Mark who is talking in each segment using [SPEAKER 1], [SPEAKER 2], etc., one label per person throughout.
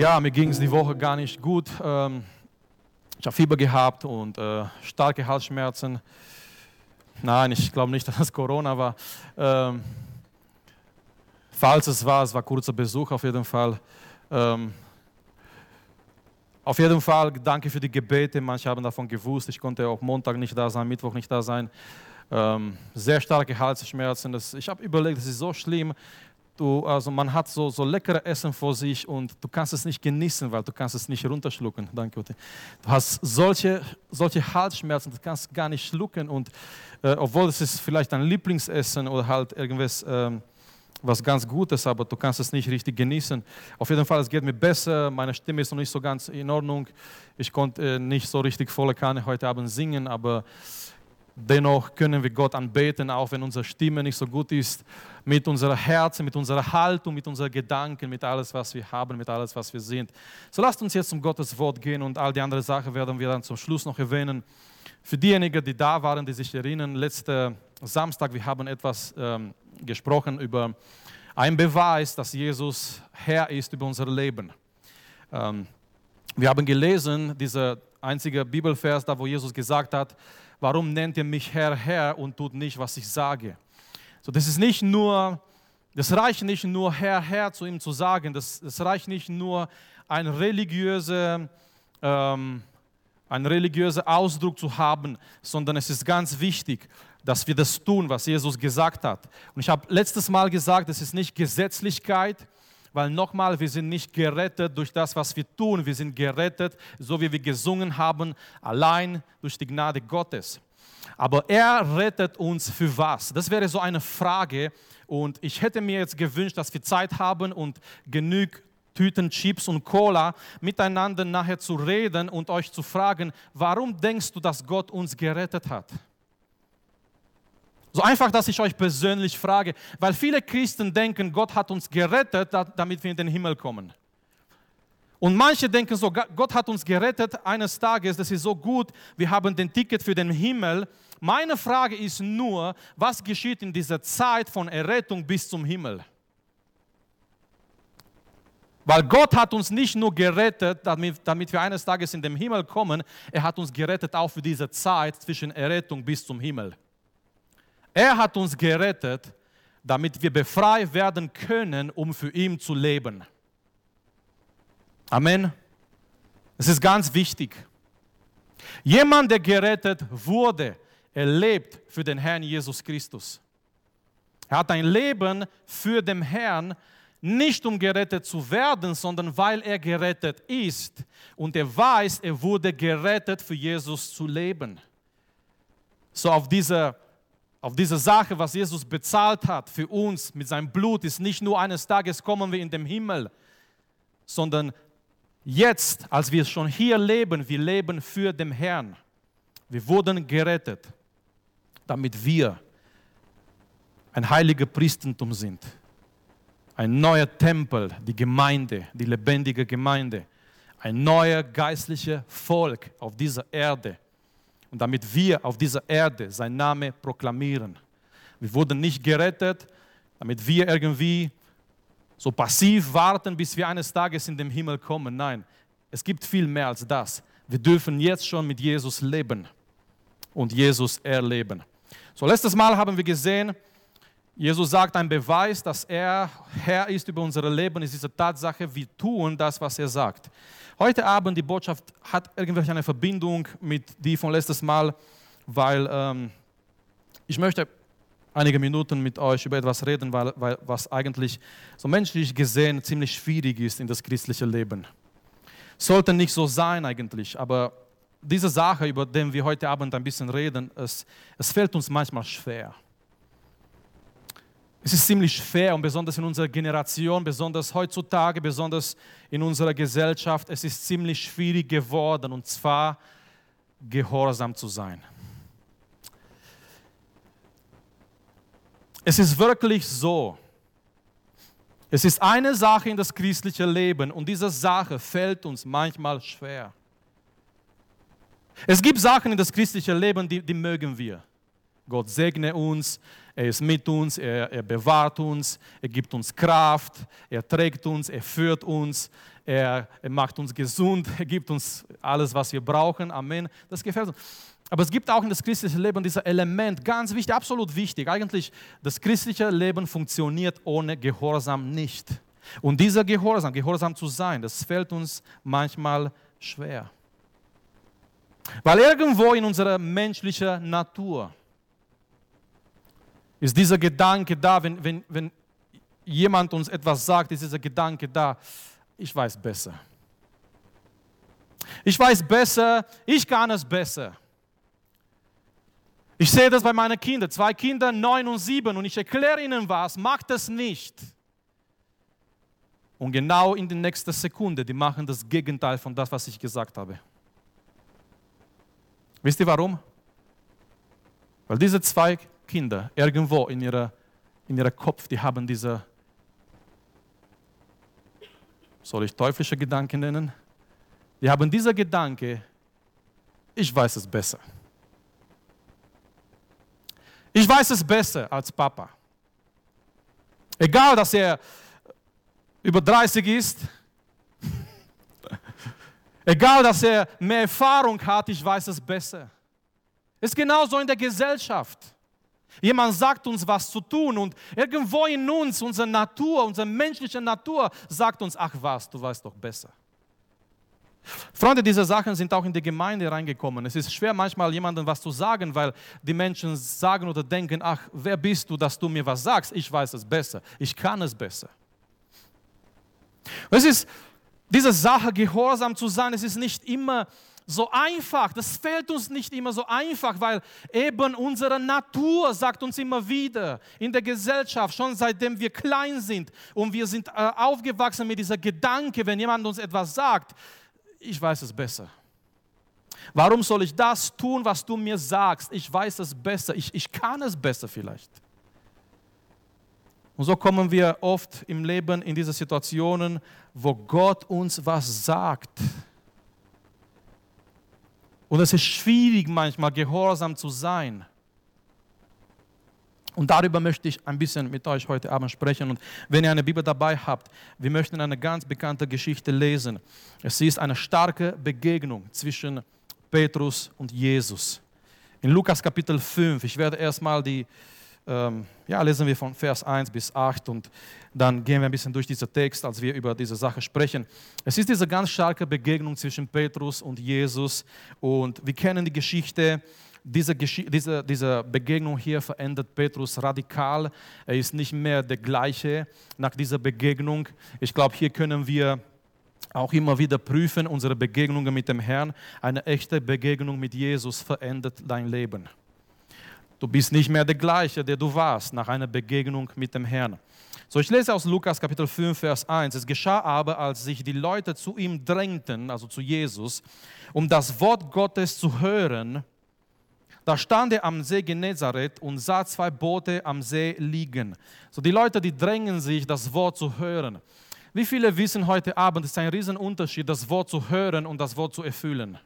[SPEAKER 1] Ja, mir ging es die Woche gar nicht gut. Ähm, ich habe Fieber gehabt und äh, starke Halsschmerzen. Nein, ich glaube nicht, dass das Corona war. Ähm, falls es war, es war kurzer Besuch auf jeden Fall. Ähm, auf jeden Fall danke für die Gebete. Manche haben davon gewusst. Ich konnte auch Montag nicht da sein, Mittwoch nicht da sein. Ähm, sehr starke Halsschmerzen. Das, ich habe überlegt, das ist so schlimm. Du, also man hat so, so leckere Essen vor sich und du kannst es nicht genießen, weil du kannst es nicht runterschlucken. Danke. Du hast solche, solche Halsschmerzen, du kannst gar nicht schlucken und äh, obwohl es ist vielleicht dein Lieblingsessen oder halt irgendwas ähm, was ganz Gutes, aber du kannst es nicht richtig genießen. Auf jeden Fall, es geht mir besser, meine Stimme ist noch nicht so ganz in Ordnung. Ich konnte äh, nicht so richtig volle Kanne heute Abend singen, aber Dennoch können wir Gott anbeten, auch wenn unsere Stimme nicht so gut ist, mit unserem Herzen, mit unserer Haltung, mit unseren Gedanken, mit alles, was wir haben, mit alles, was wir sind. So lasst uns jetzt zum Gottes Wort gehen und all die anderen Sachen werden wir dann zum Schluss noch erwähnen. Für diejenigen, die da waren, die sich erinnern, letzten Samstag, wir haben etwas ähm, gesprochen über einen Beweis, dass Jesus Herr ist über unser Leben. Ähm, wir haben gelesen, dieser einzige Bibelvers, da wo Jesus gesagt hat, warum nennt ihr mich Herr, Herr und tut nicht, was ich sage? So, das ist nicht nur, das reicht nicht nur Herr, Herr zu ihm zu sagen, das, das reicht nicht nur ein religiöser, ähm, ein religiöser Ausdruck zu haben, sondern es ist ganz wichtig, dass wir das tun, was Jesus gesagt hat. Und ich habe letztes Mal gesagt, es ist nicht Gesetzlichkeit, weil nochmal, wir sind nicht gerettet durch das, was wir tun. Wir sind gerettet, so wie wir gesungen haben, allein durch die Gnade Gottes. Aber er rettet uns für was? Das wäre so eine Frage. Und ich hätte mir jetzt gewünscht, dass wir Zeit haben und genug Tüten Chips und Cola miteinander nachher zu reden und euch zu fragen, warum denkst du, dass Gott uns gerettet hat? So einfach, dass ich euch persönlich frage, weil viele Christen denken, Gott hat uns gerettet, damit wir in den Himmel kommen. Und manche denken so, Gott hat uns gerettet eines Tages, das ist so gut, wir haben den Ticket für den Himmel. Meine Frage ist nur, was geschieht in dieser Zeit von Errettung bis zum Himmel? Weil Gott hat uns nicht nur gerettet, damit, damit wir eines Tages in den Himmel kommen, er hat uns gerettet auch für diese Zeit zwischen Errettung bis zum Himmel. Er hat uns gerettet, damit wir befreit werden können, um für ihn zu leben. Amen. Es ist ganz wichtig. Jemand, der gerettet wurde, er lebt für den Herrn Jesus Christus. Er hat ein Leben für den Herrn, nicht um gerettet zu werden, sondern weil er gerettet ist und er weiß, er wurde gerettet für Jesus zu leben. So auf dieser auf diese Sache, was Jesus bezahlt hat für uns mit seinem Blut, ist nicht nur eines Tages kommen wir in den Himmel, sondern jetzt, als wir schon hier leben, wir leben für den Herrn. Wir wurden gerettet, damit wir ein heiliger Priestertum sind, ein neuer Tempel, die Gemeinde, die lebendige Gemeinde, ein neuer geistlicher Volk auf dieser Erde und damit wir auf dieser Erde sein Name proklamieren. Wir wurden nicht gerettet, damit wir irgendwie so passiv warten, bis wir eines Tages in den Himmel kommen. Nein, es gibt viel mehr als das. Wir dürfen jetzt schon mit Jesus leben und Jesus erleben. So, letztes Mal haben wir gesehen, Jesus sagt, ein Beweis, dass er Herr ist über unser Leben, ist diese Tatsache, wir tun das, was er sagt. Heute Abend, die Botschaft hat irgendwelche eine Verbindung mit die von letztes Mal, weil ähm, ich möchte einige Minuten mit euch über etwas reden, weil, weil, was eigentlich so menschlich gesehen ziemlich schwierig ist in das christliche Leben. Sollte nicht so sein eigentlich, aber diese Sache, über die wir heute Abend ein bisschen reden, es, es fällt uns manchmal schwer. Es ist ziemlich schwer und besonders in unserer Generation, besonders heutzutage, besonders in unserer Gesellschaft, es ist ziemlich schwierig geworden und zwar gehorsam zu sein. Es ist wirklich so. Es ist eine Sache in das christliche Leben und diese Sache fällt uns manchmal schwer. Es gibt Sachen in das christliche Leben, die, die mögen wir. Gott segne uns, er ist mit uns, er, er bewahrt uns, er gibt uns Kraft, er trägt uns, er führt uns, er, er macht uns gesund, er gibt uns alles, was wir brauchen. Amen. Das gefällt uns. Aber es gibt auch in das christliche Leben dieses Element, ganz wichtig, absolut wichtig. Eigentlich, das christliche Leben funktioniert ohne Gehorsam nicht. Und dieser Gehorsam, Gehorsam zu sein, das fällt uns manchmal schwer. Weil irgendwo in unserer menschlichen Natur ist dieser Gedanke da, wenn, wenn, wenn jemand uns etwas sagt, ist dieser Gedanke da, ich weiß besser. Ich weiß besser, ich kann es besser. Ich sehe das bei meinen Kindern, zwei Kinder, neun und sieben, und ich erkläre ihnen was, macht das nicht. Und genau in der nächsten Sekunde, die machen das Gegenteil von das, was ich gesagt habe. Wisst ihr warum? Weil diese zwei Kinder irgendwo in ihrer, in ihrer Kopf, die haben diese, soll ich teuflische Gedanken nennen? Die haben dieser Gedanke, ich weiß es besser. Ich weiß es besser als Papa. Egal, dass er über 30 ist, egal, dass er mehr Erfahrung hat, ich weiß es besser. Es ist genauso in der Gesellschaft. Jemand sagt uns, was zu tun und irgendwo in uns, unsere Natur, unsere menschliche Natur sagt uns, ach was, du weißt doch besser. Freunde, diese Sachen sind auch in die Gemeinde reingekommen. Es ist schwer manchmal jemandem was zu sagen, weil die Menschen sagen oder denken, ach, wer bist du, dass du mir was sagst? Ich weiß es besser, ich kann es besser. Es ist diese Sache, gehorsam zu sein, es ist nicht immer so einfach. Das fällt uns nicht immer so einfach, weil eben unsere Natur sagt uns immer wieder in der Gesellschaft, schon seitdem wir klein sind und wir sind äh, aufgewachsen mit dieser Gedanke, wenn jemand uns etwas sagt, ich weiß es besser. Warum soll ich das tun, was du mir sagst? Ich weiß es besser. Ich, ich kann es besser vielleicht. Und so kommen wir oft im Leben in diese Situationen, wo Gott uns was sagt. Und es ist schwierig manchmal, gehorsam zu sein. Und darüber möchte ich ein bisschen mit euch heute Abend sprechen. Und wenn ihr eine Bibel dabei habt, wir möchten eine ganz bekannte Geschichte lesen. Es ist eine starke Begegnung zwischen Petrus und Jesus. In Lukas Kapitel 5, ich werde erstmal die, ja, lesen wir von Vers 1 bis 8 und dann gehen wir ein bisschen durch diesen Text, als wir über diese Sache sprechen. Es ist diese ganz starke Begegnung zwischen Petrus und Jesus und wir kennen die Geschichte diese, diese, diese Begegnung hier verändert Petrus radikal. Er ist nicht mehr der gleiche nach dieser Begegnung. Ich glaube, hier können wir auch immer wieder prüfen, unsere Begegnungen mit dem Herrn. Eine echte Begegnung mit Jesus verändert dein Leben. Du bist nicht mehr der gleiche, der du warst nach einer Begegnung mit dem Herrn. So, ich lese aus Lukas Kapitel 5, Vers 1. Es geschah aber, als sich die Leute zu ihm drängten, also zu Jesus, um das Wort Gottes zu hören, da stand er am See Genezareth und sah zwei Boote am See liegen. So die Leute, die drängen sich, das Wort zu hören. Wie viele wissen heute Abend, es ist ein Riesenunterschied, das Wort zu hören und das Wort zu erfüllen.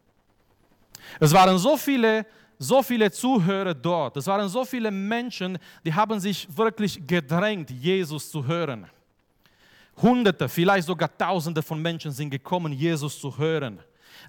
[SPEAKER 1] Es waren so viele, so viele Zuhörer dort. Es waren so viele Menschen, die haben sich wirklich gedrängt, Jesus zu hören. Hunderte, vielleicht sogar Tausende von Menschen sind gekommen, Jesus zu hören.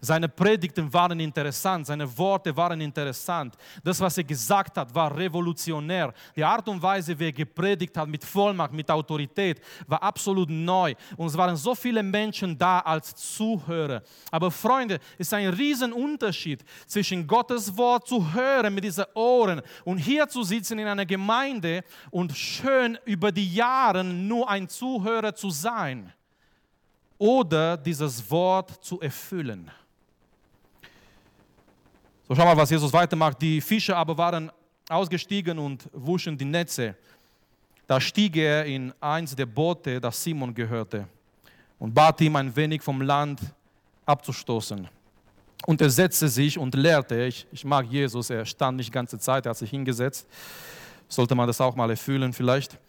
[SPEAKER 1] Seine Predigten waren interessant, seine Worte waren interessant. Das, was er gesagt hat, war revolutionär. Die Art und Weise, wie er gepredigt hat, mit Vollmacht, mit Autorität, war absolut neu. Und es waren so viele Menschen da als Zuhörer. Aber Freunde, es ist ein Riesenunterschied zwischen Gottes Wort zu hören mit diesen Ohren und hier zu sitzen in einer Gemeinde und schön über die Jahre nur ein Zuhörer zu sein oder dieses Wort zu erfüllen. So, schau mal, was Jesus weitermacht. Die Fische aber waren ausgestiegen und wuschen die Netze. Da stieg er in eins der Boote, das Simon gehörte, und bat ihm ein wenig vom Land abzustoßen. Und er setzte sich und lehrte. Ich, ich mag Jesus, er stand nicht die ganze Zeit, er hat sich hingesetzt. Sollte man das auch mal erfüllen vielleicht.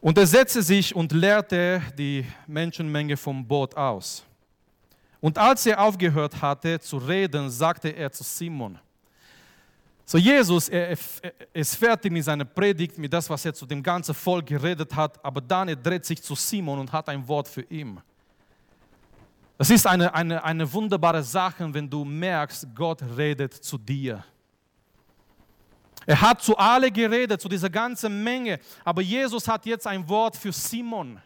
[SPEAKER 1] Und er setzte sich und lehrte die Menschenmenge vom Boot aus. Und als er aufgehört hatte zu reden, sagte er zu Simon, so Jesus, er ist fertig mit seiner Predigt, mit das, was er zu dem ganzen Volk geredet hat, aber dann er dreht sich zu Simon und hat ein Wort für ihn. Es ist eine, eine, eine wunderbare Sache, wenn du merkst, Gott redet zu dir. Er hat zu alle geredet, zu dieser ganzen Menge, aber Jesus hat jetzt ein Wort für Simon.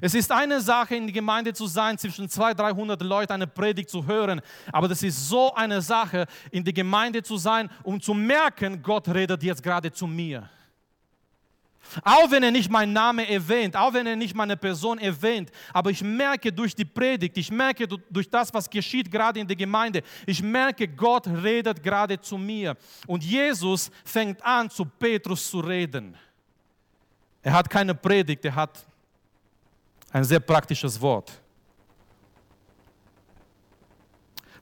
[SPEAKER 1] Es ist eine Sache, in die Gemeinde zu sein, zwischen 200, 300 Leuten eine Predigt zu hören, aber das ist so eine Sache, in die Gemeinde zu sein, um zu merken, Gott redet jetzt gerade zu mir. Auch wenn er nicht meinen Namen erwähnt, auch wenn er nicht meine Person erwähnt, aber ich merke durch die Predigt, ich merke durch das, was geschieht gerade in der Gemeinde, ich merke, Gott redet gerade zu mir. Und Jesus fängt an, zu Petrus zu reden. Er hat keine Predigt, er hat ein sehr praktisches Wort.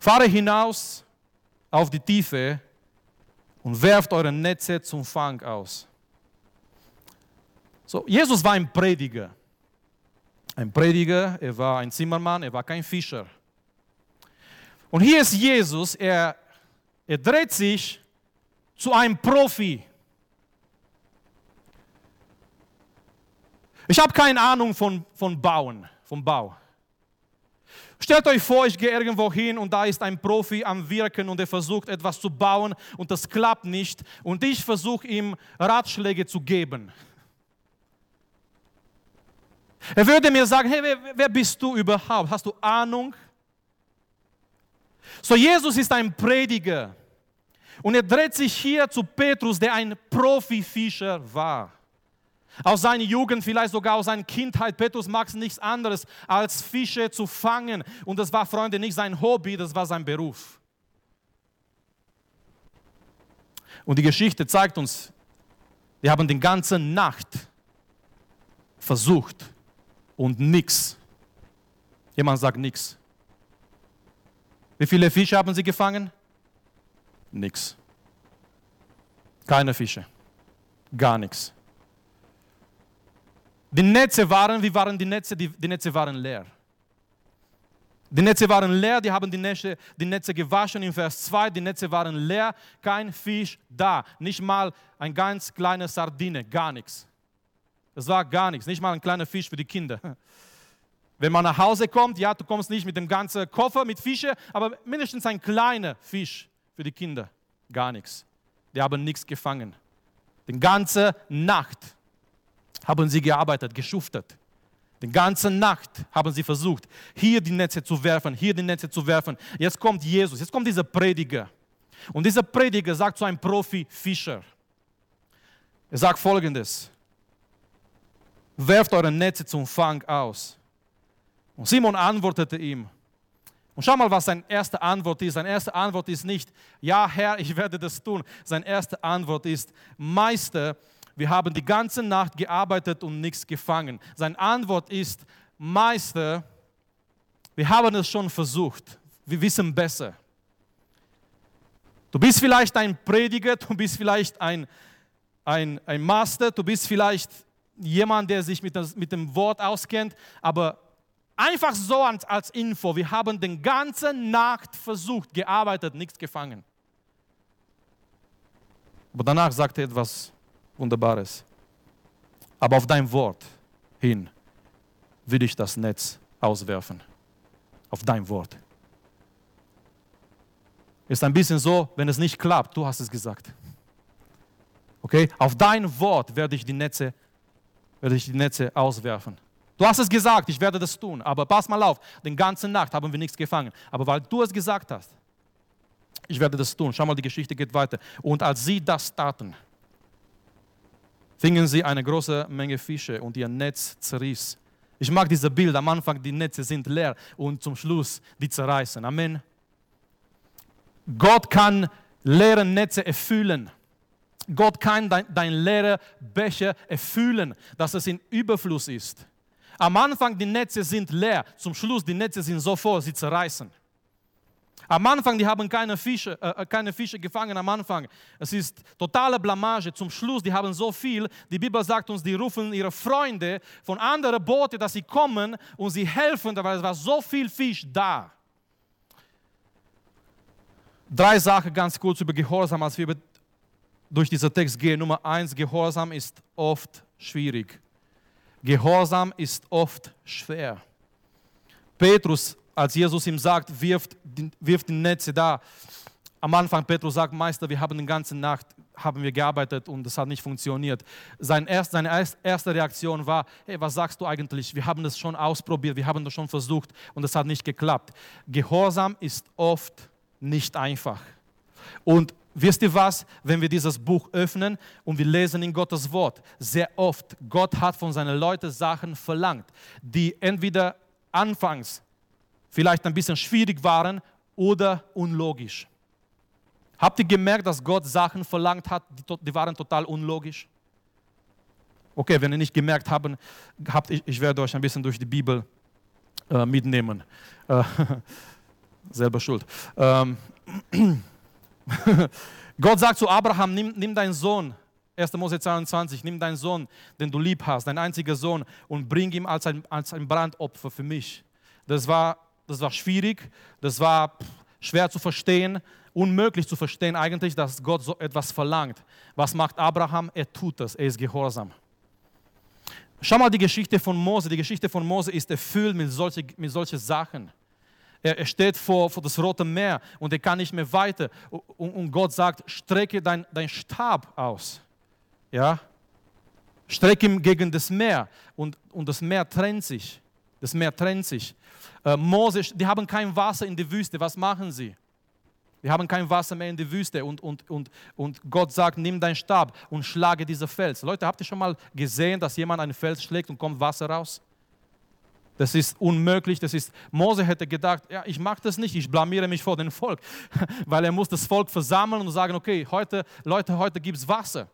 [SPEAKER 1] Fahre hinaus auf die Tiefe und werft eure Netze zum Fang aus. So, Jesus war ein Prediger. Ein Prediger, er war ein Zimmermann, er war kein Fischer. Und hier ist Jesus, er, er dreht sich zu einem Profi. Ich habe keine Ahnung von, von Bauen, vom Bau. Stellt euch vor, ich gehe irgendwo hin und da ist ein Profi am Wirken und er versucht etwas zu bauen und das klappt nicht und ich versuche ihm Ratschläge zu geben. Er würde mir sagen, hey, wer, wer bist du überhaupt? Hast du Ahnung? So, Jesus ist ein Prediger. Und er dreht sich hier zu Petrus, der ein Profifischer war. Aus seiner Jugend, vielleicht sogar aus seiner Kindheit. Petrus mag nichts anderes, als Fische zu fangen. Und das war, Freunde, nicht sein Hobby, das war sein Beruf. Und die Geschichte zeigt uns, die haben die ganze Nacht versucht, und nichts. Jemand sagt nichts. Wie viele Fische haben sie gefangen? Nix. Keine Fische. Gar nichts. Die Netze waren, wie waren die Netze? Die, die Netze waren leer. Die Netze waren leer, die haben die Netze, die Netze gewaschen in Vers 2. Die Netze waren leer, kein Fisch da. Nicht mal ein ganz kleiner Sardine, gar nichts. Das war gar nichts, nicht mal ein kleiner Fisch für die Kinder. Wenn man nach Hause kommt, ja, du kommst nicht mit dem ganzen Koffer mit Fische, aber mindestens ein kleiner Fisch für die Kinder. Gar nichts. Die haben nichts gefangen. Die ganze Nacht haben sie gearbeitet, geschuftet. Die ganze Nacht haben sie versucht, hier die Netze zu werfen, hier die Netze zu werfen. Jetzt kommt Jesus, jetzt kommt dieser Prediger. Und dieser Prediger sagt zu einem Profi-Fischer, er sagt folgendes, werft eure Netze zum Fang aus. Und Simon antwortete ihm. Und schau mal, was seine erste Antwort ist. Seine erste Antwort ist nicht, ja Herr, ich werde das tun. Seine erste Antwort ist, Meister, wir haben die ganze Nacht gearbeitet und nichts gefangen. Seine Antwort ist, Meister, wir haben es schon versucht. Wir wissen besser. Du bist vielleicht ein Prediger, du bist vielleicht ein, ein, ein Master, du bist vielleicht jemand, der sich mit, das, mit dem Wort auskennt, aber einfach so als, als Info, wir haben den ganzen Nacht versucht, gearbeitet, nichts gefangen. Aber danach sagt er etwas Wunderbares. Aber auf dein Wort hin will ich das Netz auswerfen. Auf dein Wort. Ist ein bisschen so, wenn es nicht klappt, du hast es gesagt. Okay? Auf dein Wort werde ich die Netze werde ich die Netze auswerfen. Du hast es gesagt, ich werde das tun, aber pass mal auf, den ganzen Nacht haben wir nichts gefangen. Aber weil du es gesagt hast, ich werde das tun. Schau mal, die Geschichte geht weiter. Und als sie das taten, fingen sie eine große Menge Fische und ihr Netz zerriss. Ich mag dieses Bild. Am Anfang die Netze sind leer und zum Schluss die zerreißen. Amen. Gott kann leere Netze erfüllen. Gott kann dein, dein leerer Becher erfüllen, dass es in Überfluss ist. Am Anfang die Netze sind leer, zum Schluss die Netze sind so voll, sie zerreißen. Am Anfang, die haben keine Fische, äh, äh, keine Fische gefangen am Anfang. Es ist totale Blamage. Zum Schluss, die haben so viel. Die Bibel sagt uns, die rufen ihre Freunde von anderen Booten, dass sie kommen und sie helfen, weil es war so viel Fisch da. Drei Sachen ganz kurz über Gehorsam, als wir durch diesen Text gehe. Nummer eins, Gehorsam ist oft schwierig. Gehorsam ist oft schwer. Petrus als Jesus ihm sagt, wirft, wirft die Netze da. Am Anfang Petrus sagt, Meister, wir haben die ganze Nacht haben wir gearbeitet und es hat nicht funktioniert. Sein erst, seine erste Reaktion war, hey, was sagst du eigentlich? Wir haben das schon ausprobiert, wir haben das schon versucht und es hat nicht geklappt. Gehorsam ist oft nicht einfach. Und wisst ihr was, wenn wir dieses Buch öffnen und wir lesen in Gottes Wort, sehr oft, Gott hat von seinen Leuten Sachen verlangt, die entweder anfangs vielleicht ein bisschen schwierig waren oder unlogisch. Habt ihr gemerkt, dass Gott Sachen verlangt hat, die, die waren total unlogisch? Okay, wenn ihr nicht gemerkt habt, habt ich, ich werde euch ein bisschen durch die Bibel äh, mitnehmen. Äh, selber schuld. Ähm, Gott sagt zu Abraham, nimm, nimm deinen Sohn, 1. Mose 22, nimm deinen Sohn, den du lieb hast, dein einziger Sohn, und bring ihn als ein, als ein Brandopfer für mich. Das war, das war schwierig, das war schwer zu verstehen, unmöglich zu verstehen eigentlich, dass Gott so etwas verlangt. Was macht Abraham? Er tut das, er ist gehorsam. Schau mal die Geschichte von Mose. Die Geschichte von Mose ist erfüllt mit solchen mit solche Sachen. Er, er, steht vor, vor das Rote Meer und er kann nicht mehr weiter. Und, und Gott sagt, strecke dein, dein Stab aus. Ja? Strecke ihn gegen das Meer und, und das Meer trennt sich. Das Meer trennt sich. Äh, Mose, die haben kein Wasser in der Wüste. Was machen sie? Wir haben kein Wasser mehr in der Wüste und, und, und, und Gott sagt, nimm deinen Stab und schlage diesen Fels. Leute, habt ihr schon mal gesehen, dass jemand einen Fels schlägt und kommt Wasser raus? Das ist unmöglich. Das ist, Mose hätte gedacht, ja, ich mache das nicht, ich blamiere mich vor dem Volk, weil er muss das Volk versammeln und sagen, okay, heute, Leute, heute gibt es Wasser.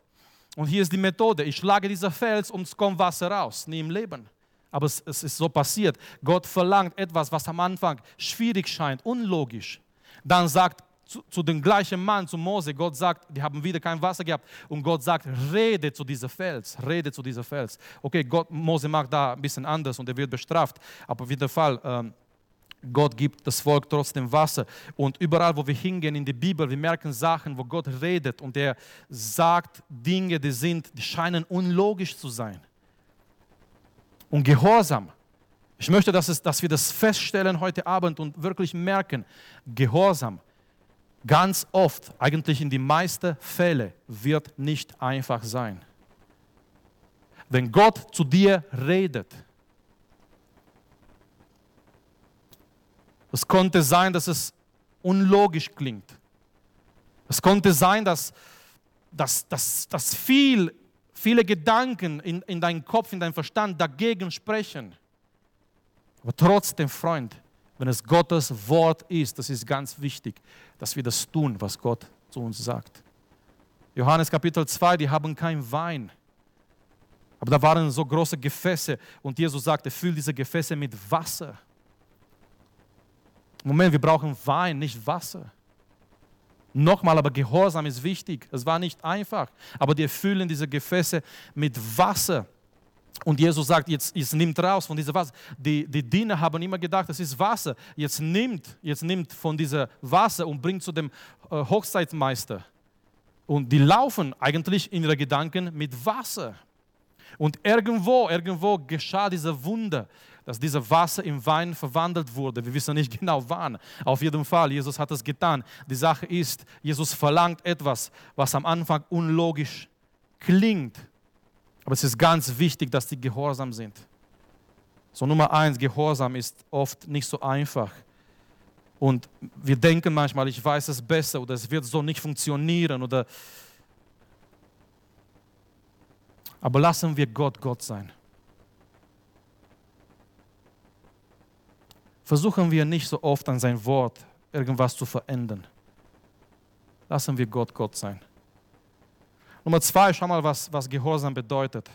[SPEAKER 1] Und hier ist die Methode, ich schlage diesen Fels und es kommt Wasser raus, nie im Leben. Aber es, es ist so passiert. Gott verlangt etwas, was am Anfang schwierig scheint, unlogisch. Dann sagt zu, zu dem gleichen Mann, zu Mose, Gott sagt, die haben wieder kein Wasser gehabt und Gott sagt, rede zu diesem Fels, rede zu diesem Fels. Okay, Gott, Mose macht da ein bisschen anders und er wird bestraft, aber auf jeden Fall, ähm, Gott gibt das Volk trotzdem Wasser. Und überall, wo wir hingehen in die Bibel, wir merken Sachen, wo Gott redet und er sagt Dinge, die sind, die scheinen unlogisch zu sein. Und Gehorsam. Ich möchte, dass, es, dass wir das feststellen heute Abend und wirklich merken, Gehorsam ganz oft, eigentlich in die meisten Fälle, wird nicht einfach sein. Wenn Gott zu dir redet, es konnte sein, dass es unlogisch klingt. Es konnte sein, dass, dass, dass, dass viel, viele Gedanken in, in deinem Kopf, in deinem Verstand dagegen sprechen. Aber trotzdem, Freund, wenn es Gottes Wort ist, das ist ganz wichtig, dass wir das tun, was Gott zu uns sagt. Johannes Kapitel 2, die haben kein Wein. Aber da waren so große Gefäße und Jesus sagte, füll diese Gefäße mit Wasser. Moment, wir brauchen Wein, nicht Wasser. Nochmal, aber Gehorsam ist wichtig. Es war nicht einfach, aber die erfüllen diese Gefäße mit Wasser. Und Jesus sagt, jetzt, jetzt nimmt raus von diesem Wasser. Die, die Diener haben immer gedacht, das ist Wasser. Jetzt nimmt, jetzt nimmt von diesem Wasser und bringt zu dem äh, Hochzeitsmeister. Und die laufen eigentlich in ihren Gedanken mit Wasser. Und irgendwo, irgendwo geschah dieser Wunder, dass dieses Wasser in Wein verwandelt wurde. Wir wissen nicht genau wann. Auf jeden Fall, Jesus hat es getan. Die Sache ist, Jesus verlangt etwas, was am Anfang unlogisch klingt aber es ist ganz wichtig, dass die gehorsam sind. So Nummer eins, Gehorsam ist oft nicht so einfach. Und wir denken manchmal, ich weiß es besser oder es wird so nicht funktionieren oder aber lassen wir Gott Gott sein. Versuchen wir nicht so oft an sein Wort irgendwas zu verändern. Lassen wir Gott Gott sein. Nummer zwei, schau mal, was, was Gehorsam bedeutet.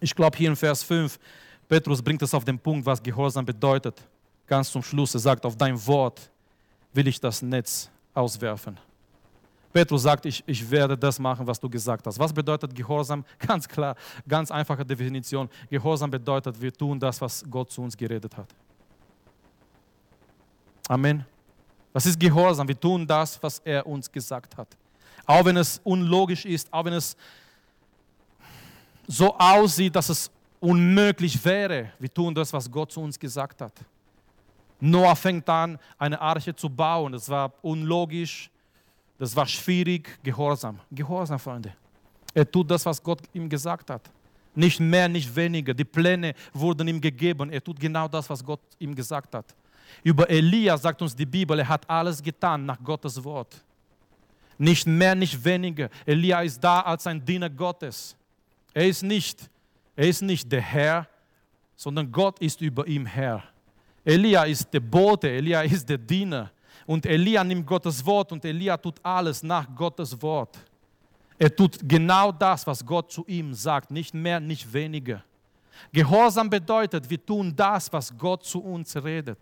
[SPEAKER 1] Ich glaube, hier in Vers 5, Petrus bringt es auf den Punkt, was Gehorsam bedeutet. Ganz zum Schluss, er sagt, auf dein Wort will ich das Netz auswerfen. Petrus sagt, ich, ich werde das machen, was du gesagt hast. Was bedeutet Gehorsam? Ganz klar, ganz einfache Definition. Gehorsam bedeutet, wir tun das, was Gott zu uns geredet hat. Amen. Was ist Gehorsam? Wir tun das, was er uns gesagt hat. Auch wenn es unlogisch ist, auch wenn es so aussieht, dass es unmöglich wäre. Wir tun das, was Gott zu uns gesagt hat. Noah fängt an, eine Arche zu bauen. Das war unlogisch, das war schwierig, Gehorsam. Gehorsam, Freunde. Er tut das, was Gott ihm gesagt hat. Nicht mehr, nicht weniger. Die Pläne wurden ihm gegeben. Er tut genau das, was Gott ihm gesagt hat. Über Elia sagt uns die Bibel, er hat alles getan nach Gottes Wort. Nicht mehr, nicht weniger. Elia ist da als ein Diener Gottes. Er ist nicht, er ist nicht der Herr, sondern Gott ist über ihm Herr. Elia ist der Bote, Elia ist der Diener. Und Elia nimmt Gottes Wort und Elia tut alles nach Gottes Wort. Er tut genau das, was Gott zu ihm sagt, nicht mehr, nicht weniger. Gehorsam bedeutet, wir tun das, was Gott zu uns redet.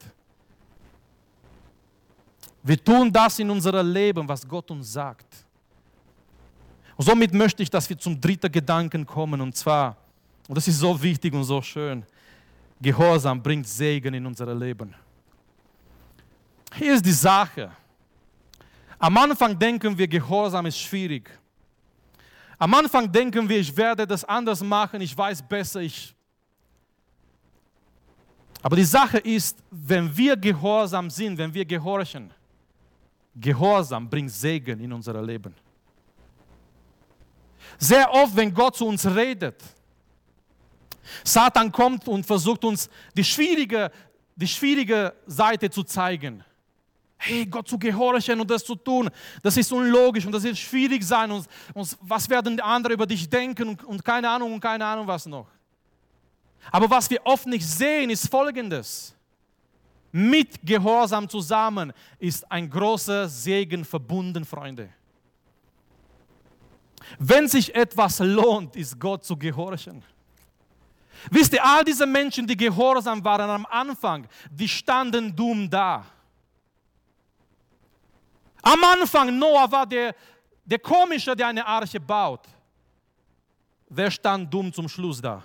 [SPEAKER 1] Wir tun das in unserem Leben, was Gott uns sagt. Und somit möchte ich, dass wir zum dritten Gedanken kommen, und zwar, und das ist so wichtig und so schön, Gehorsam bringt Segen in unser Leben. Hier ist die Sache. Am Anfang denken wir, Gehorsam ist schwierig. Am Anfang denken wir, ich werde das anders machen, ich weiß besser, ich. Aber die Sache ist, wenn wir gehorsam sind, wenn wir gehorchen, Gehorsam bringt Segen in unser Leben. Sehr oft, wenn Gott zu uns redet, Satan kommt und versucht uns die schwierige, die schwierige Seite zu zeigen hey, Gott zu gehorchen und das zu tun, das ist unlogisch und das wird schwierig sein und, und was werden die anderen über dich denken und, und keine Ahnung und keine Ahnung was noch. Aber was wir oft nicht sehen, ist Folgendes. Mit Gehorsam zusammen ist ein großer Segen verbunden, Freunde. Wenn sich etwas lohnt, ist Gott zu gehorchen. Wisst ihr, all diese Menschen, die gehorsam waren am Anfang, die standen dumm da. Am Anfang Noah war der, der Komische, der eine Arche baut. Wer stand dumm zum Schluss da?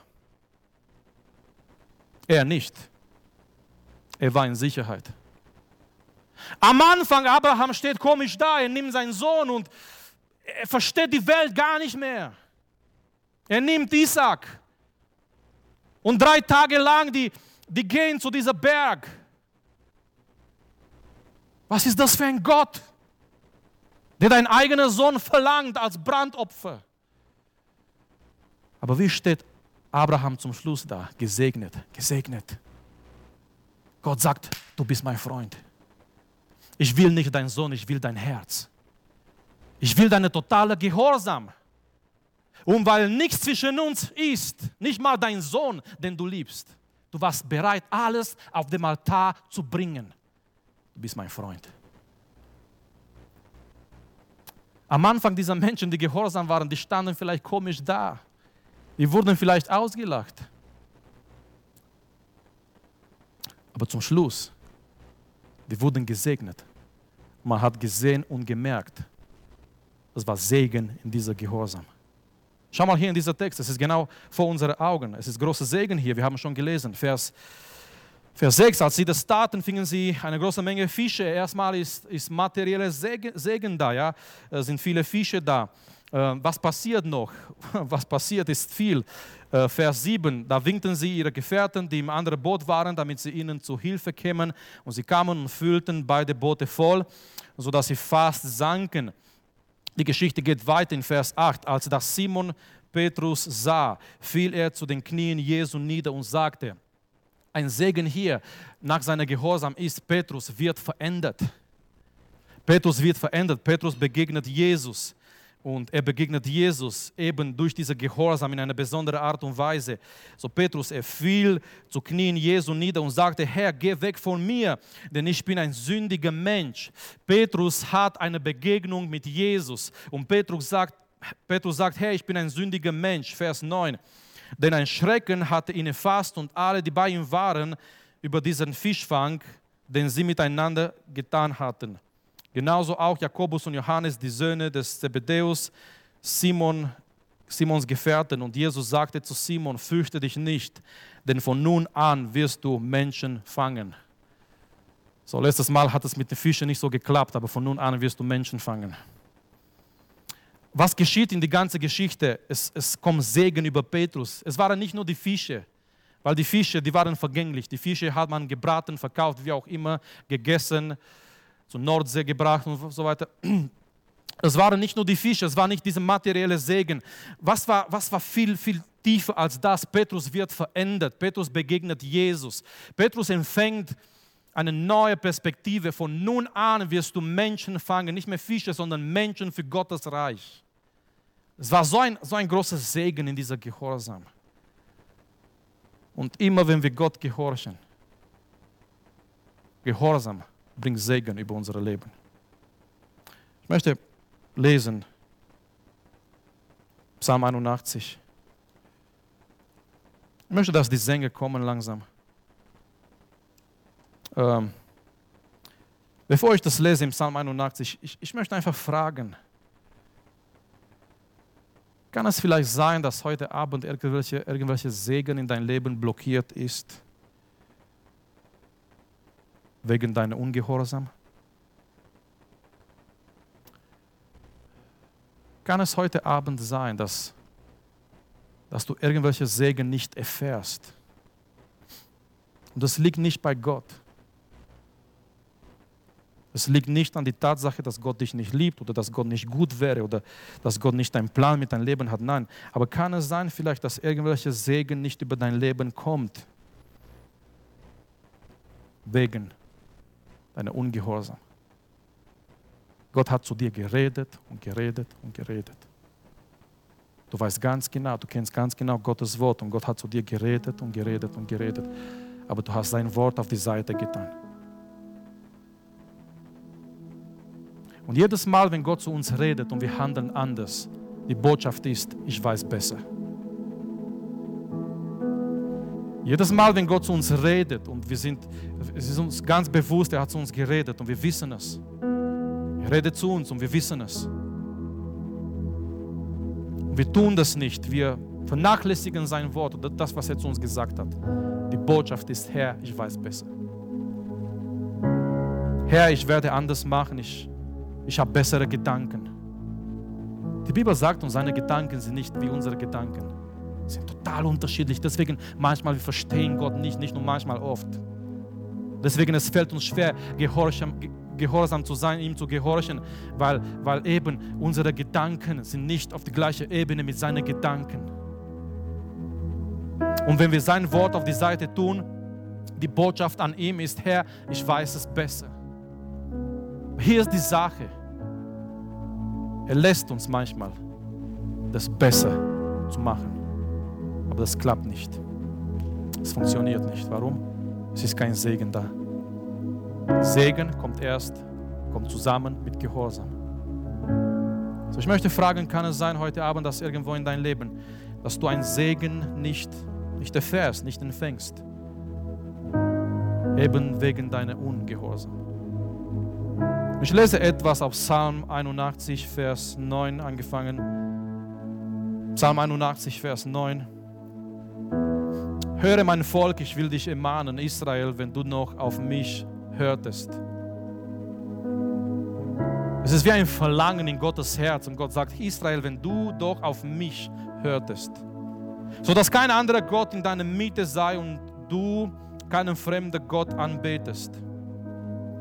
[SPEAKER 1] Er nicht. Er war in Sicherheit. Am Anfang Abraham steht komisch da, er nimmt seinen Sohn und er versteht die Welt gar nicht mehr. Er nimmt Isaac und drei Tage lang, die, die gehen zu diesem Berg. Was ist das für ein Gott? der dein eigener Sohn verlangt als Brandopfer. Aber wie steht Abraham zum Schluss da? Gesegnet, gesegnet. Gott sagt, du bist mein Freund. Ich will nicht dein Sohn, ich will dein Herz. Ich will deine totale Gehorsam. Und weil nichts zwischen uns ist, nicht mal dein Sohn, den du liebst, du warst bereit, alles auf dem Altar zu bringen. Du bist mein Freund. Am Anfang dieser Menschen, die gehorsam waren, die standen vielleicht komisch da. Die wurden vielleicht ausgelacht. Aber zum Schluss, die wurden gesegnet. Man hat gesehen und gemerkt, das war Segen in dieser Gehorsam. Schau mal hier in dieser Text, es ist genau vor unseren Augen. Es ist großer Segen hier, wir haben schon gelesen, Vers Vers 6, als sie das taten, fingen sie eine große Menge Fische. Erstmal ist, ist materielle Segen, Segen da, ja? es sind viele Fische da. Äh, was passiert noch? Was passiert ist viel. Äh, Vers 7, da winkten sie ihre Gefährten, die im anderen Boot waren, damit sie ihnen zu Hilfe kämen. Und sie kamen und füllten beide Boote voll, sodass sie fast sanken. Die Geschichte geht weiter in Vers 8. Als das Simon Petrus sah, fiel er zu den Knien Jesu nieder und sagte, ein Segen hier nach seiner Gehorsam ist, Petrus wird verändert. Petrus wird verändert. Petrus begegnet Jesus. Und er begegnet Jesus eben durch diese Gehorsam in einer besonderen Art und Weise. So Petrus, er fiel zu Knien Jesu nieder und sagte, Herr, geh weg von mir, denn ich bin ein sündiger Mensch. Petrus hat eine Begegnung mit Jesus. Und Petrus sagt, Petrus sagt, Herr, ich bin ein sündiger Mensch. Vers 9. Denn ein Schrecken hatte ihn erfasst und alle, die bei ihm waren, über diesen Fischfang, den sie miteinander getan hatten. Genauso auch Jakobus und Johannes, die Söhne des Zebedäus, Simon, Simons Gefährten. Und Jesus sagte zu Simon, fürchte dich nicht, denn von nun an wirst du Menschen fangen. So, letztes Mal hat es mit den Fischen nicht so geklappt, aber von nun an wirst du Menschen fangen was geschieht in die ganze Geschichte? Es, es kommt Segen über Petrus. Es waren nicht nur die Fische, Weil die Fische, die waren vergänglich. Die Fische hat man gebraten, verkauft, wie auch immer, gegessen, zur Nordsee gebracht und so weiter. Es waren nicht nur die Fische, es war nicht dieser materielle Segen. Was war, was war viel, viel tiefer als das? Petrus wird verändert. Petrus begegnet Jesus. Petrus empfängt eine neue Perspektive. Von nun an wirst du Menschen fangen, nicht mehr Fische, sondern Menschen für Gottes Reich. Es war so ein, so ein großer Segen in dieser Gehorsam. Und immer wenn wir Gott gehorchen, Gehorsam bringt Segen über unser Leben. Ich möchte lesen. Psalm 81. Ich möchte, dass die Sänger kommen langsam. Ähm, bevor ich das lese im Psalm 81, ich, ich möchte einfach fragen, kann es vielleicht sein, dass heute Abend irgendwelche, irgendwelche Segen in dein Leben blockiert ist? Wegen deiner Ungehorsam? kann es heute Abend sein, dass, dass du irgendwelche Segen nicht erfährst. Und das liegt nicht bei Gott. Es liegt nicht an die Tatsache, dass Gott dich nicht liebt oder dass Gott nicht gut wäre oder dass Gott nicht einen Plan mit deinem Leben hat. Nein, aber kann es sein vielleicht, dass irgendwelche Segen nicht über dein Leben kommt? Wegen deiner Ungehorsam. Gott hat zu dir geredet und geredet und geredet. Du weißt ganz genau, du kennst ganz genau Gottes Wort und Gott hat zu dir geredet und geredet und geredet. Aber du hast sein Wort auf die Seite getan. Und jedes Mal, wenn Gott zu uns redet und wir handeln anders, die Botschaft ist, ich weiß besser. Jedes Mal, wenn Gott zu uns redet und wir sind, es ist uns ganz bewusst, er hat zu uns geredet und wir wissen es. Er redet zu uns und wir wissen es. Und wir tun das nicht. Wir vernachlässigen sein Wort oder das, was er zu uns gesagt hat. Die Botschaft ist, Herr, ich weiß besser. Herr, ich werde anders machen. Ich, ich habe bessere Gedanken. Die Bibel sagt uns, seine Gedanken sind nicht wie unsere Gedanken. Sind total unterschiedlich. Deswegen manchmal wir verstehen Gott nicht, nicht nur manchmal oft. Deswegen es fällt uns schwer, gehorsam, gehorsam zu sein, ihm zu gehorchen, weil, weil eben unsere Gedanken sind nicht auf die gleiche Ebene mit seinen Gedanken. Und wenn wir sein Wort auf die Seite tun, die Botschaft an ihm ist, Herr, ich weiß es besser. Hier ist die Sache. Er lässt uns manchmal, das besser zu machen. Aber das klappt nicht. Es funktioniert nicht. Warum? Es ist kein Segen da. Segen kommt erst, kommt zusammen mit Gehorsam. So, ich möchte fragen, kann es sein heute Abend, dass irgendwo in dein Leben, dass du einen Segen nicht, nicht erfährst, nicht empfängst? Eben wegen deiner Ungehorsam. Ich lese etwas auf Psalm 81, Vers 9 angefangen. Psalm 81, Vers 9. Höre mein Volk, ich will dich ermahnen, Israel, wenn du noch auf mich hörtest. Es ist wie ein Verlangen in Gottes Herz und Gott sagt, Israel, wenn du doch auf mich hörtest, so dass kein anderer Gott in deiner Mitte sei und du keinen fremden Gott anbetest.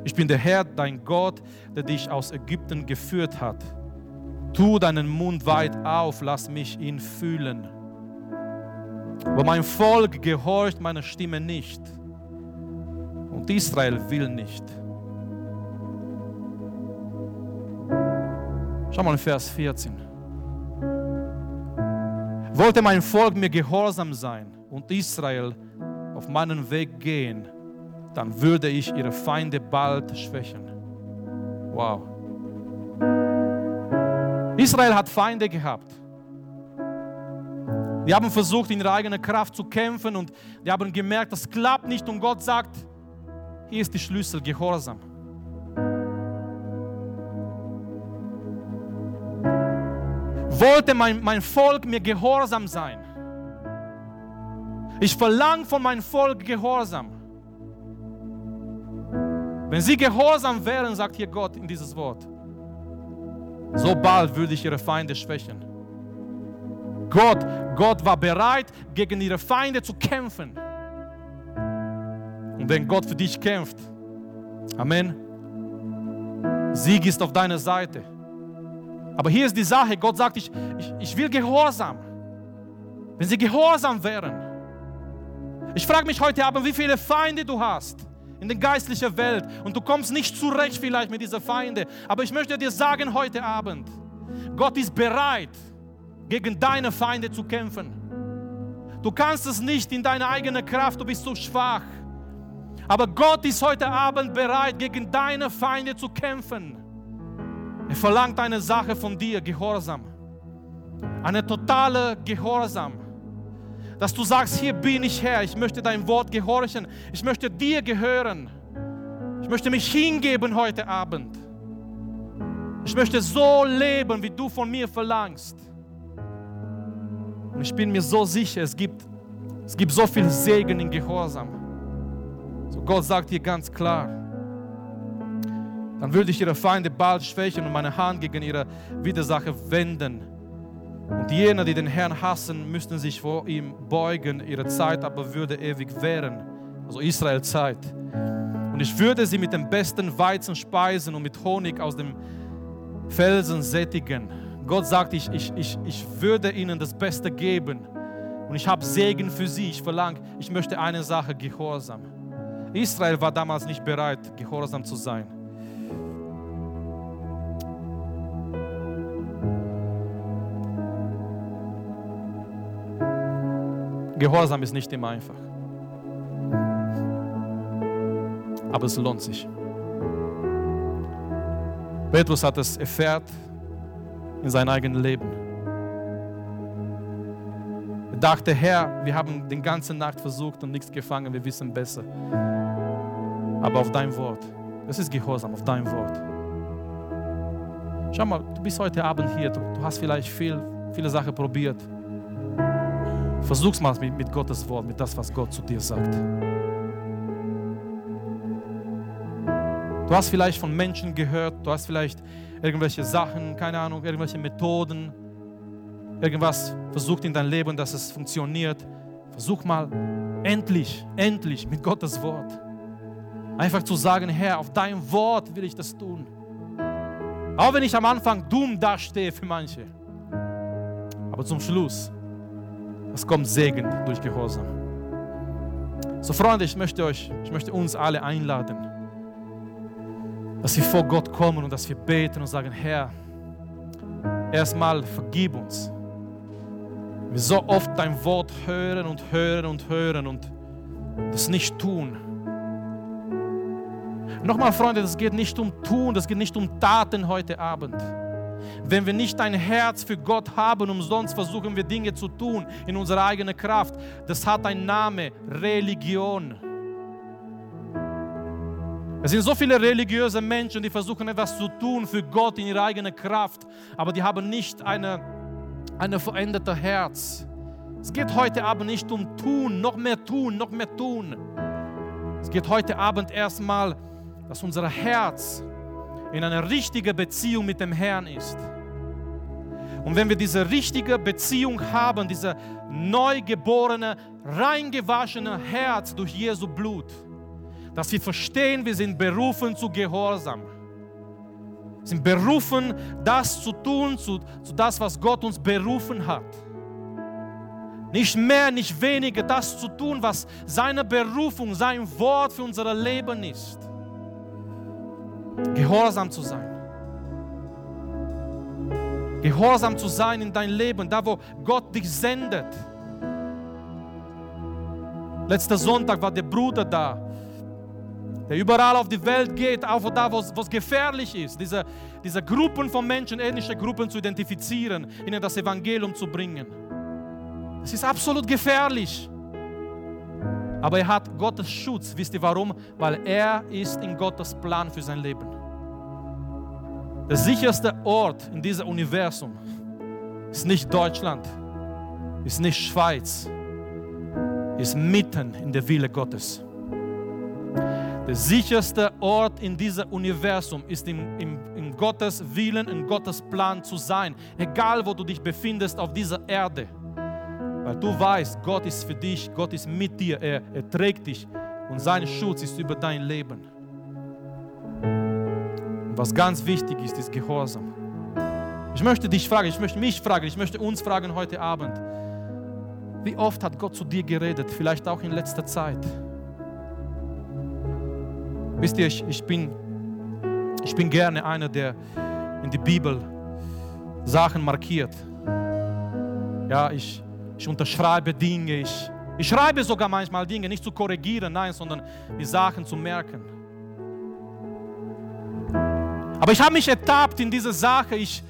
[SPEAKER 1] Ich bin der Herr, dein Gott, der dich aus Ägypten geführt hat. Tu deinen Mund weit auf, lass mich ihn fühlen. Aber mein Volk gehorcht meiner Stimme nicht. Und Israel will nicht. Schau mal in Vers 14. Wollte mein Volk mir gehorsam sein und Israel auf meinen Weg gehen, dann würde ich ihre Feinde bald schwächen. Wow. Israel hat Feinde gehabt. Die haben versucht, in ihrer eigenen Kraft zu kämpfen und die haben gemerkt, das klappt nicht und Gott sagt, hier ist die Schlüssel, Gehorsam. Wollte mein, mein Volk mir gehorsam sein? Ich verlange von meinem Volk Gehorsam. Wenn sie gehorsam wären, sagt hier Gott in dieses Wort, so bald würde ich ihre Feinde schwächen. Gott, Gott war bereit, gegen ihre Feinde zu kämpfen. Und wenn Gott für dich kämpft, Amen, Sieg ist auf deiner Seite. Aber hier ist die Sache, Gott sagt, ich, ich, ich will Gehorsam. Wenn sie gehorsam wären. Ich frage mich heute Abend, wie viele Feinde du hast in der geistlichen Welt und du kommst nicht zurecht vielleicht mit diesen Feinde. Aber ich möchte dir sagen heute Abend, Gott ist bereit, gegen deine Feinde zu kämpfen. Du kannst es nicht in deiner eigenen Kraft, du bist zu schwach. Aber Gott ist heute Abend bereit, gegen deine Feinde zu kämpfen. Er verlangt eine Sache von dir, Gehorsam. Eine totale Gehorsam. Dass du sagst, hier bin ich Herr, ich möchte dein Wort gehorchen, ich möchte dir gehören. Ich möchte mich hingeben heute Abend. Ich möchte so leben, wie du von mir verlangst. Und ich bin mir so sicher, es gibt, es gibt so viel Segen in Gehorsam. So Gott sagt hier ganz klar, dann würde ich ihre Feinde bald schwächen und meine Hand gegen ihre Widersacher wenden. Und jene, die den Herrn hassen, müssten sich vor ihm beugen. Ihre Zeit aber würde ewig währen. Also Israel Zeit. Und ich würde sie mit dem besten Weizen speisen und mit Honig aus dem Felsen sättigen. Gott sagt, ich, ich, ich, ich würde ihnen das Beste geben. Und ich habe Segen für sie. Ich verlange, ich möchte eine Sache, Gehorsam. Israel war damals nicht bereit, gehorsam zu sein. Gehorsam ist nicht immer einfach. Aber es lohnt sich. Petrus hat es erfährt in seinem eigenen Leben. Er dachte, Herr, wir haben die ganze Nacht versucht und nichts gefangen, wir wissen besser. Aber auf dein Wort. Das ist Gehorsam, auf dein Wort. Schau mal, du bist heute Abend hier, du, du hast vielleicht viel, viele Sachen probiert. Versuch's mal mit, mit Gottes Wort, mit das, was Gott zu dir sagt. Du hast vielleicht von Menschen gehört, du hast vielleicht irgendwelche Sachen, keine Ahnung, irgendwelche Methoden, irgendwas versucht in dein Leben, dass es funktioniert. Versuch mal endlich, endlich mit Gottes Wort. Einfach zu sagen, Herr, auf dein Wort will ich das tun. Auch wenn ich am Anfang dumm dastehe für manche. Aber zum Schluss es kommt Segen durch Gehorsam. So Freunde, ich möchte euch, ich möchte uns alle einladen, dass wir vor Gott kommen und dass wir beten und sagen, Herr, erstmal vergib uns. Wir so oft dein Wort hören und hören und hören und das nicht tun. Nochmal, Freunde, das geht nicht um Tun, das geht nicht um Taten heute Abend. Wenn wir nicht ein Herz für Gott haben, umsonst versuchen wir Dinge zu tun in unserer eigenen Kraft. Das hat einen Namen, Religion. Es sind so viele religiöse Menschen, die versuchen etwas zu tun für Gott in ihrer eigenen Kraft, aber die haben nicht eine, eine veränderte Herz. Es geht heute Abend nicht um tun, noch mehr tun, noch mehr tun. Es geht heute Abend erstmal, dass unser Herz in einer richtigen Beziehung mit dem Herrn ist. Und wenn wir diese richtige Beziehung haben, diese neugeborene, reingewaschene Herz durch Jesu Blut, dass wir verstehen, wir sind berufen zu Gehorsam. Wir sind berufen, das zu tun, zu, zu das, was Gott uns berufen hat. Nicht mehr, nicht weniger, das zu tun, was seine Berufung, sein Wort für unser Leben ist. Gehorsam zu sein. Gehorsam zu sein in dein Leben, da wo Gott dich sendet. Letzter Sonntag war der Bruder da, der überall auf die Welt geht, auch da, wo es gefährlich ist, diese, diese Gruppen von Menschen, ähnliche Gruppen zu identifizieren, ihnen das Evangelium zu bringen. Es ist absolut gefährlich. Aber er hat Gottes Schutz. Wisst ihr warum? Weil er ist in Gottes Plan für sein Leben. Der sicherste Ort in diesem Universum ist nicht Deutschland, ist nicht Schweiz, ist mitten in der Wille Gottes. Der sicherste Ort in diesem Universum ist in, in, in Gottes Willen, in Gottes Plan zu sein, egal wo du dich befindest auf dieser Erde. Weil du weißt, Gott ist für dich, Gott ist mit dir, er, er trägt dich und sein Schutz ist über dein Leben. Und was ganz wichtig ist, ist Gehorsam. Ich möchte dich fragen, ich möchte mich fragen, ich möchte uns fragen heute Abend, wie oft hat Gott zu dir geredet, vielleicht auch in letzter Zeit? Wisst ihr, ich, ich, bin, ich bin gerne einer, der in die Bibel Sachen markiert. Ja, ich, ich unterschreibe Dinge, ich, ich schreibe sogar manchmal Dinge, nicht zu korrigieren, nein, sondern die Sachen zu merken. Aber ich habe mich ertappt in dieser Sache. Ich,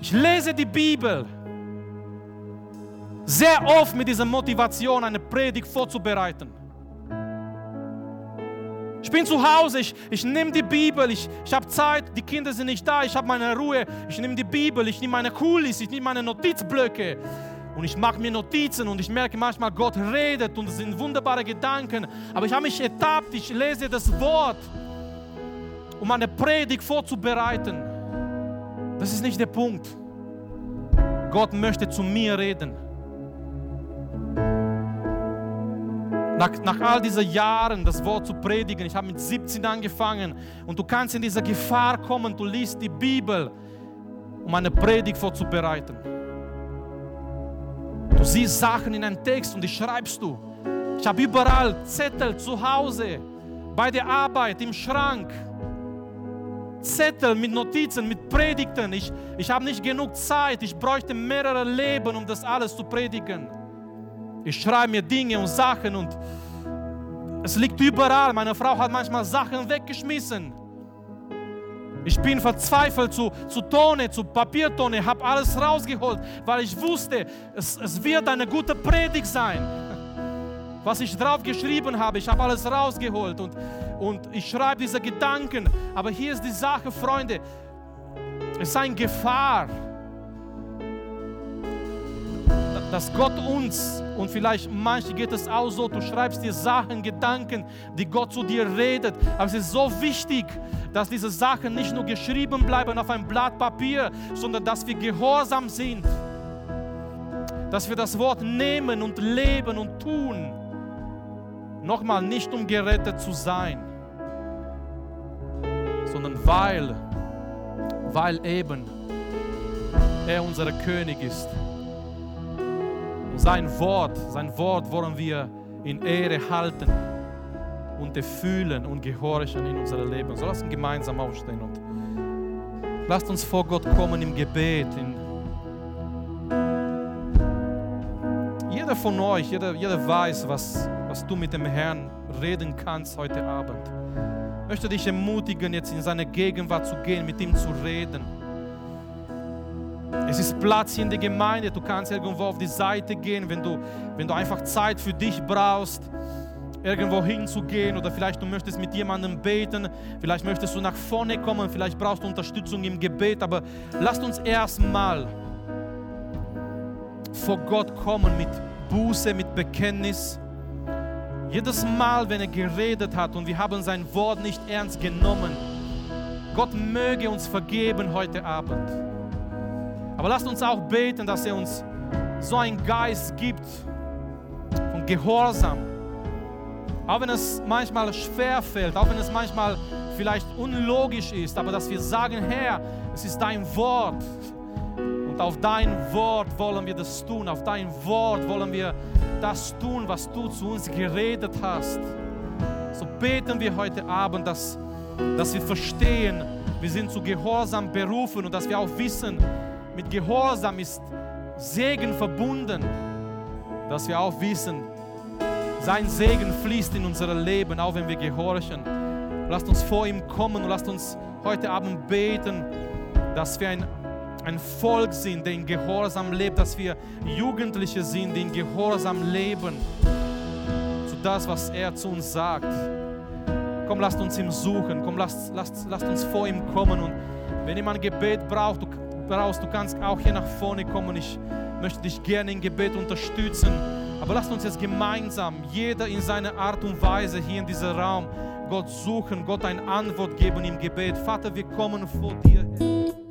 [SPEAKER 1] ich lese die Bibel sehr oft mit dieser Motivation, eine Predigt vorzubereiten. Ich bin zu Hause, ich, ich nehme die Bibel, ich, ich habe Zeit, die Kinder sind nicht da, ich habe meine Ruhe, ich nehme die Bibel, ich nehme meine Kulis, ich nehme meine Notizblöcke und ich mache mir Notizen und ich merke manchmal, Gott redet und es sind wunderbare Gedanken, aber ich habe mich ertappt, ich lese das Wort, um eine Predigt vorzubereiten. Das ist nicht der Punkt. Gott möchte zu mir reden. Nach, nach all diesen Jahren das Wort zu predigen, ich habe mit 17 angefangen und du kannst in diese Gefahr kommen, du liest die Bibel, um eine Predigt vorzubereiten. Du siehst Sachen in einem Text und die schreibst du. Ich habe überall Zettel zu Hause, bei der Arbeit, im Schrank. Zettel mit Notizen, mit Predigten. Ich, ich habe nicht genug Zeit. Ich bräuchte mehrere Leben, um das alles zu predigen. Ich schreibe mir Dinge und Sachen und es liegt überall. Meine Frau hat manchmal Sachen weggeschmissen. Ich bin verzweifelt zu, zu Tonne, zu Papiertonne, habe alles rausgeholt, weil ich wusste, es, es wird eine gute Predigt sein. Was ich drauf geschrieben habe, ich habe alles rausgeholt und, und ich schreibe diese Gedanken. Aber hier ist die Sache, Freunde, es ist eine Gefahr dass Gott uns, und vielleicht manche geht es auch so, du schreibst dir Sachen, Gedanken, die Gott zu dir redet. Aber es ist so wichtig, dass diese Sachen nicht nur geschrieben bleiben auf einem Blatt Papier, sondern dass wir gehorsam sind. Dass wir das Wort nehmen und leben und tun. Nochmal, nicht um gerettet zu sein, sondern weil, weil eben er unser König ist. Sein Wort, sein Wort wollen wir in Ehre halten und erfüllen und gehorchen in unserem Leben. So lass uns gemeinsam aufstehen und lasst uns vor Gott kommen im Gebet. Jeder von euch, jeder, jeder weiß, was, was du mit dem Herrn reden kannst heute Abend. Ich möchte dich ermutigen, jetzt in seine Gegenwart zu gehen, mit ihm zu reden es ist Platz in der Gemeinde. Du kannst irgendwo auf die Seite gehen, wenn du, wenn du einfach Zeit für dich brauchst, irgendwo hinzugehen oder vielleicht du möchtest mit jemandem beten, vielleicht möchtest du nach vorne kommen, vielleicht brauchst du Unterstützung im Gebet, aber lasst uns erstmal vor Gott kommen mit Buße, mit Bekenntnis. Jedes Mal, wenn er geredet hat und wir haben sein Wort nicht ernst genommen, Gott möge uns vergeben heute Abend. Aber lasst uns auch beten, dass er uns so einen Geist gibt von Gehorsam. Auch wenn es manchmal schwer fällt, auch wenn es manchmal vielleicht unlogisch ist, aber dass wir sagen, Herr, es ist dein Wort. Und auf dein Wort wollen wir das tun. Auf dein Wort wollen wir das tun, was du zu uns geredet hast. So beten wir heute Abend, dass, dass wir verstehen, wir sind zu Gehorsam berufen und dass wir auch wissen, mit Gehorsam ist Segen verbunden, dass wir auch wissen, sein Segen fließt in unser Leben, auch wenn wir gehorchen. Lasst uns vor ihm kommen und lasst uns heute Abend beten, dass wir ein, ein Volk sind, der in Gehorsam lebt, dass wir Jugendliche sind, die in Gehorsam leben, zu das, was er zu uns sagt. Komm, lasst uns ihm suchen, komm, lasst, lasst, lasst uns vor ihm kommen und wenn jemand Gebet braucht, du brauchst, du kannst auch hier nach vorne kommen. Ich möchte dich gerne im Gebet unterstützen. Aber lasst uns jetzt gemeinsam, jeder in seiner Art und Weise hier in diesem Raum, Gott suchen, Gott eine Antwort geben im Gebet. Vater, wir kommen vor dir.